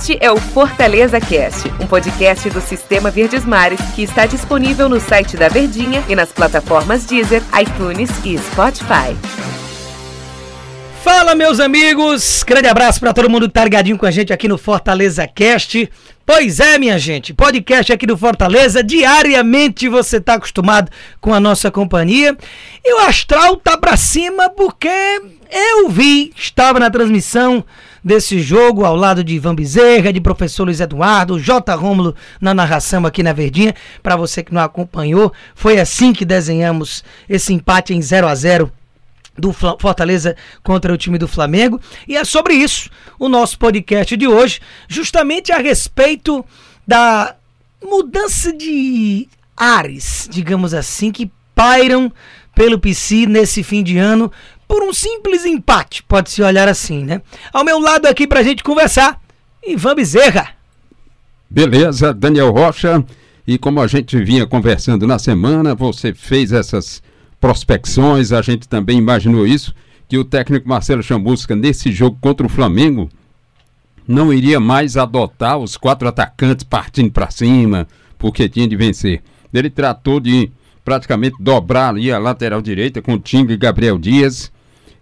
Este é o Fortaleza Cast, um podcast do Sistema Verdes Mares que está disponível no site da Verdinha e nas plataformas Deezer, iTunes e Spotify. Fala, meus amigos! Grande abraço para todo mundo que tá com a gente aqui no Fortaleza Cast. Pois é, minha gente, podcast aqui do Fortaleza. Diariamente você tá acostumado com a nossa companhia. E o astral tá pra cima porque eu vi, estava na transmissão desse jogo ao lado de Ivan Bezerra, de professor Luiz Eduardo, J. Rômulo na narração aqui na Verdinha. Para você que não acompanhou, foi assim que desenhamos esse empate em 0 a 0 do Fortaleza contra o time do Flamengo. E é sobre isso o nosso podcast de hoje, justamente a respeito da mudança de ares, digamos assim, que pairam pelo PC nesse fim de ano por um simples empate, pode-se olhar assim, né? Ao meu lado aqui pra gente conversar, Ivan Bezerra. Beleza, Daniel Rocha. E como a gente vinha conversando na semana, você fez essas prospecções, a gente também imaginou isso, que o técnico Marcelo Chamusca, nesse jogo contra o Flamengo, não iria mais adotar os quatro atacantes partindo para cima, porque tinha de vencer. Ele tratou de praticamente dobrar ali a lateral direita com o Tinga e Gabriel Dias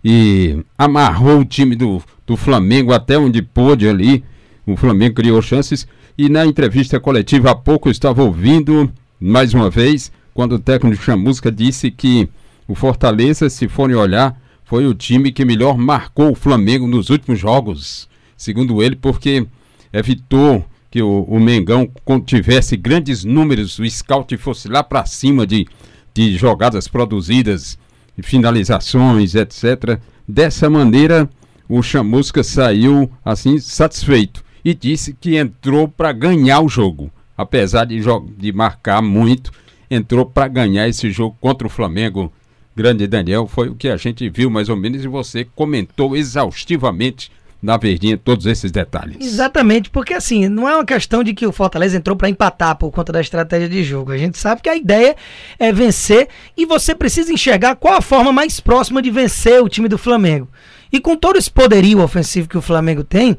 e amarrou o time do, do Flamengo até onde pôde ali. O Flamengo criou chances e na entrevista coletiva há pouco eu estava ouvindo mais uma vez quando o técnico Chamusca disse que o Fortaleza, se forem olhar, foi o time que melhor marcou o Flamengo nos últimos jogos. Segundo ele, porque evitou que o, o Mengão tivesse grandes números, o scout fosse lá para cima de, de jogadas produzidas, finalizações, etc. Dessa maneira, o Chamusca saiu assim satisfeito e disse que entrou para ganhar o jogo, apesar de, de marcar muito entrou para ganhar esse jogo contra o Flamengo. Grande Daniel, foi o que a gente viu mais ou menos e você comentou exaustivamente na verdinha todos esses detalhes. Exatamente, porque assim, não é uma questão de que o Fortaleza entrou para empatar por conta da estratégia de jogo. A gente sabe que a ideia é vencer e você precisa enxergar qual a forma mais próxima de vencer o time do Flamengo. E com todo esse poderio ofensivo que o Flamengo tem,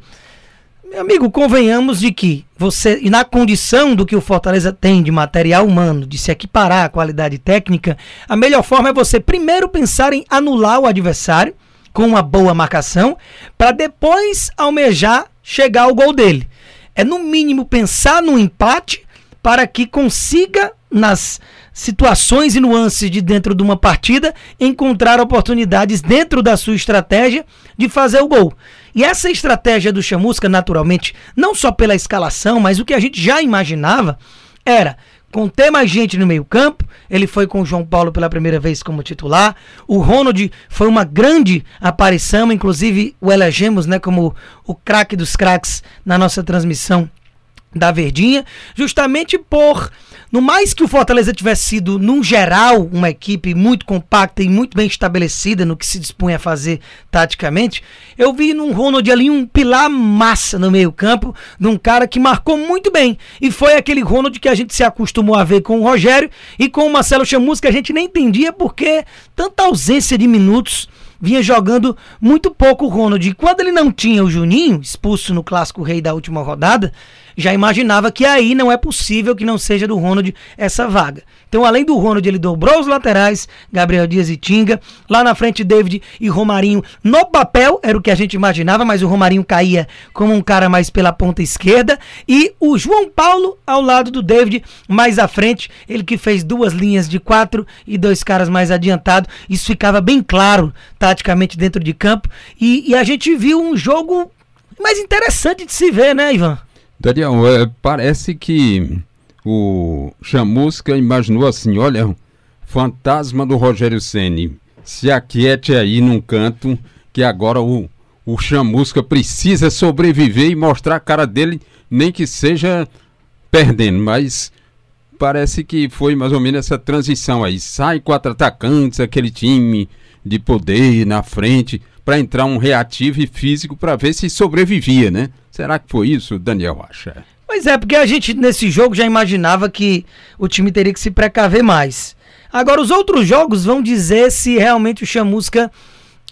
meu amigo, convenhamos de que você, e na condição do que o Fortaleza tem de material humano, de se equiparar à qualidade técnica, a melhor forma é você primeiro pensar em anular o adversário com uma boa marcação, para depois almejar chegar ao gol dele. É no mínimo pensar no empate para que consiga nas situações e nuances de dentro de uma partida encontrar oportunidades dentro da sua estratégia de fazer o gol. E essa estratégia do Chamusca, naturalmente, não só pela escalação, mas o que a gente já imaginava era conter mais gente no meio-campo. Ele foi com o João Paulo pela primeira vez como titular. O Ronald foi uma grande aparição, inclusive o elegemos né, como o craque dos craques na nossa transmissão da Verdinha, justamente por no mais que o Fortaleza tivesse sido, num geral, uma equipe muito compacta e muito bem estabelecida no que se dispunha a fazer taticamente, eu vi num Ronald ali um pilar massa no meio-campo, de um cara que marcou muito bem. E foi aquele Ronald que a gente se acostumou a ver com o Rogério e com o Marcelo Chamus, que a gente nem entendia porque tanta ausência de minutos vinha jogando muito pouco o Ronald. E quando ele não tinha o Juninho, expulso no clássico rei da última rodada, já imaginava que aí não é possível que não seja do Ronald essa vaga. Então, além do Ronald, ele dobrou os laterais, Gabriel Dias e Tinga. Lá na frente, David e Romarinho. No papel, era o que a gente imaginava, mas o Romarinho caía como um cara mais pela ponta esquerda. E o João Paulo ao lado do David, mais à frente. Ele que fez duas linhas de quatro e dois caras mais adiantados. Isso ficava bem claro, taticamente, dentro de campo. E, e a gente viu um jogo mais interessante de se ver, né, Ivan? Daniel, é, parece que o Chamusca imaginou assim, olha, fantasma do Rogério Ceni, se aquiete aí num canto que agora o, o Chamusca precisa sobreviver e mostrar a cara dele, nem que seja perdendo, mas parece que foi mais ou menos essa transição aí. Sai quatro atacantes, aquele time de poder na frente, para entrar um reativo e físico para ver se sobrevivia, né? Será que foi isso, Daniel acha? Pois é, porque a gente nesse jogo já imaginava que o time teria que se precaver mais. Agora, os outros jogos vão dizer se realmente o Chamusca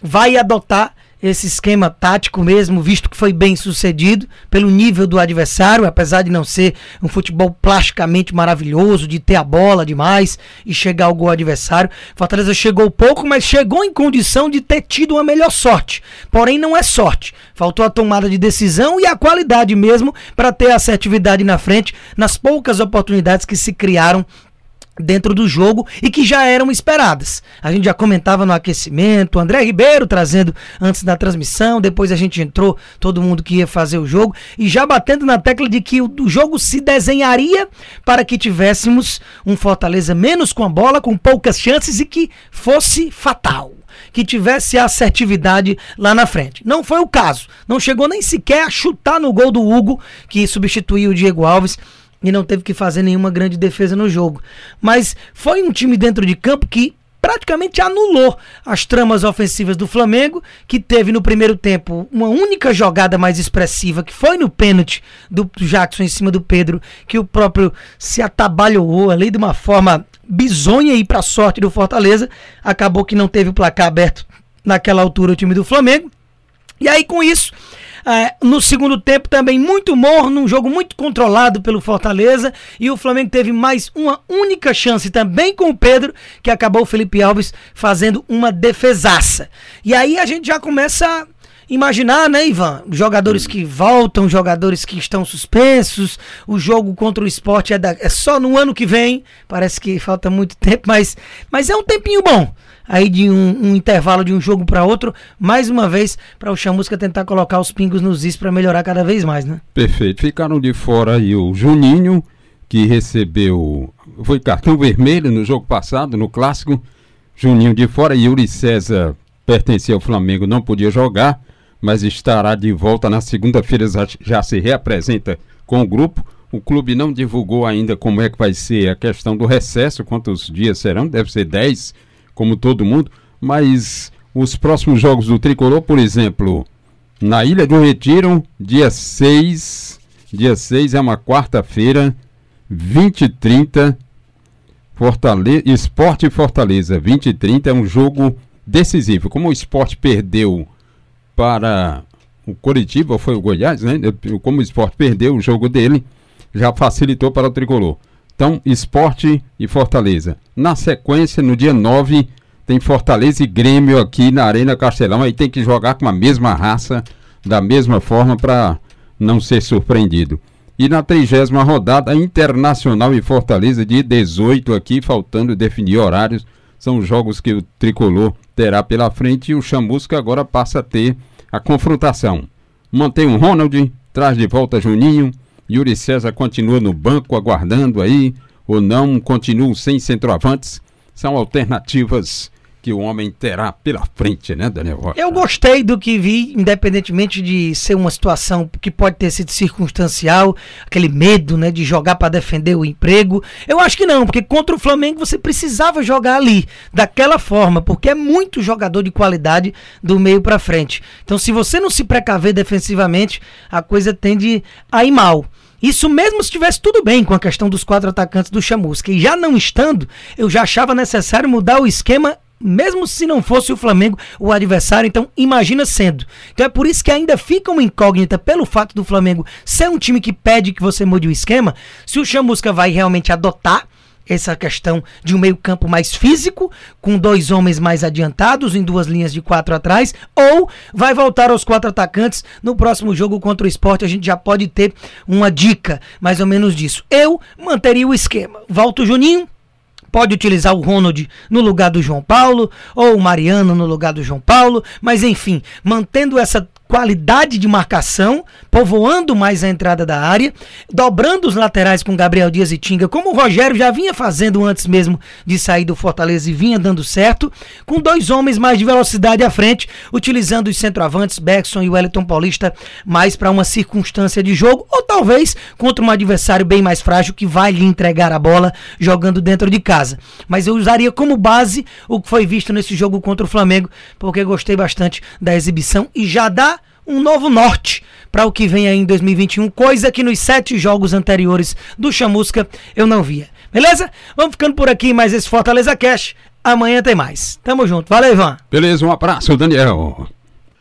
vai adotar esse esquema tático mesmo, visto que foi bem sucedido pelo nível do adversário, apesar de não ser um futebol plasticamente maravilhoso, de ter a bola demais e chegar ao gol adversário. Fortaleza chegou pouco, mas chegou em condição de ter tido uma melhor sorte. Porém, não é sorte. Faltou a tomada de decisão e a qualidade mesmo para ter assertividade na frente nas poucas oportunidades que se criaram dentro do jogo e que já eram esperadas. A gente já comentava no aquecimento, André Ribeiro trazendo antes da transmissão, depois a gente entrou, todo mundo que ia fazer o jogo, e já batendo na tecla de que o, jogo se desenharia para que tivéssemos um Fortaleza menos com a bola, com poucas chances e que fosse fatal que tivesse assertividade lá na frente. Não foi o caso. Não chegou nem sequer a chutar no gol do Hugo, que substituiu o Diego Alves e não teve que fazer nenhuma grande defesa no jogo. Mas foi um time dentro de campo que praticamente anulou as tramas ofensivas do Flamengo, que teve no primeiro tempo uma única jogada mais expressiva, que foi no pênalti do Jackson em cima do Pedro, que o próprio se atabalhou ali de uma forma bizonha e para sorte do Fortaleza, acabou que não teve o placar aberto naquela altura o time do Flamengo. E aí com isso, é, no segundo tempo também muito morno, um jogo muito controlado pelo Fortaleza. E o Flamengo teve mais uma única chance também com o Pedro, que acabou o Felipe Alves fazendo uma defesaça. E aí a gente já começa imaginar, né, Ivan? Jogadores que voltam, jogadores que estão suspensos. O jogo contra o esporte é, da, é só no ano que vem. Parece que falta muito tempo, mas, mas é um tempinho bom aí de um, um intervalo de um jogo para outro, mais uma vez para o Chamusca tentar colocar os pingos nos is para melhorar cada vez mais, né? Perfeito. Ficaram de fora aí o Juninho, que recebeu foi cartão vermelho no jogo passado, no clássico. Juninho de fora, Yuri César pertencia ao Flamengo, não podia jogar, mas estará de volta na segunda-feira, já se reapresenta com o grupo. O clube não divulgou ainda como é que vai ser a questão do recesso, quantos dias serão, deve ser 10 como todo mundo, mas os próximos jogos do Tricolor, por exemplo, na Ilha do Retiro, dia 6, dia 6 é uma quarta-feira, 20 e 30, Fortaleza, Esporte Fortaleza, 20 e 30 é um jogo decisivo. Como o esporte perdeu para o Coritiba, foi o Goiás, né? Como o esporte perdeu o jogo dele, já facilitou para o Tricolor. Então, esporte e Fortaleza. Na sequência, no dia 9, tem Fortaleza e Grêmio aqui na Arena Castelão. Aí tem que jogar com a mesma raça, da mesma forma, para não ser surpreendido. E na trigésima rodada, Internacional e Fortaleza, de 18 aqui, faltando definir horários. São jogos que o tricolor terá pela frente e o Chamusca agora passa a ter a confrontação. Mantém o Ronald, traz de volta Juninho. Yuri César continua no banco aguardando aí, ou não, continuam sem centroavantes. São alternativas que o homem terá pela frente, né, Daniel Rocha? Eu gostei do que vi, independentemente de ser uma situação que pode ter sido circunstancial, aquele medo, né, de jogar para defender o emprego. Eu acho que não, porque contra o Flamengo você precisava jogar ali, daquela forma, porque é muito jogador de qualidade do meio para frente. Então, se você não se precaver defensivamente, a coisa tende a ir mal. Isso mesmo se estivesse tudo bem com a questão dos quatro atacantes do Chamusca. E já não estando, eu já achava necessário mudar o esquema, mesmo se não fosse o Flamengo o adversário. Então, imagina sendo. Então é por isso que ainda fica uma incógnita pelo fato do Flamengo ser um time que pede que você mude o esquema, se o Chamusca vai realmente adotar essa questão de um meio-campo mais físico, com dois homens mais adiantados, em duas linhas de quatro atrás, ou vai voltar aos quatro atacantes no próximo jogo contra o esporte. A gente já pode ter uma dica mais ou menos disso. Eu manteria o esquema. Volta o Juninho, pode utilizar o Ronald no lugar do João Paulo, ou o Mariano no lugar do João Paulo, mas enfim, mantendo essa qualidade de marcação, povoando mais a entrada da área, dobrando os laterais com Gabriel Dias e Tinga, como o Rogério já vinha fazendo antes mesmo de sair do Fortaleza e vinha dando certo, com dois homens mais de velocidade à frente, utilizando os centroavantes Beckson e Wellington Paulista mais para uma circunstância de jogo, ou talvez contra um adversário bem mais frágil que vai lhe entregar a bola jogando dentro de casa. Mas eu usaria como base o que foi visto nesse jogo contra o Flamengo, porque gostei bastante da exibição e já dá um novo norte para o que vem aí em 2021, coisa que nos sete jogos anteriores do Chamusca eu não via. Beleza? Vamos ficando por aqui mais esse Fortaleza Cash. Amanhã tem mais. Tamo junto. Valeu, Ivan. Beleza, um abraço, Daniel.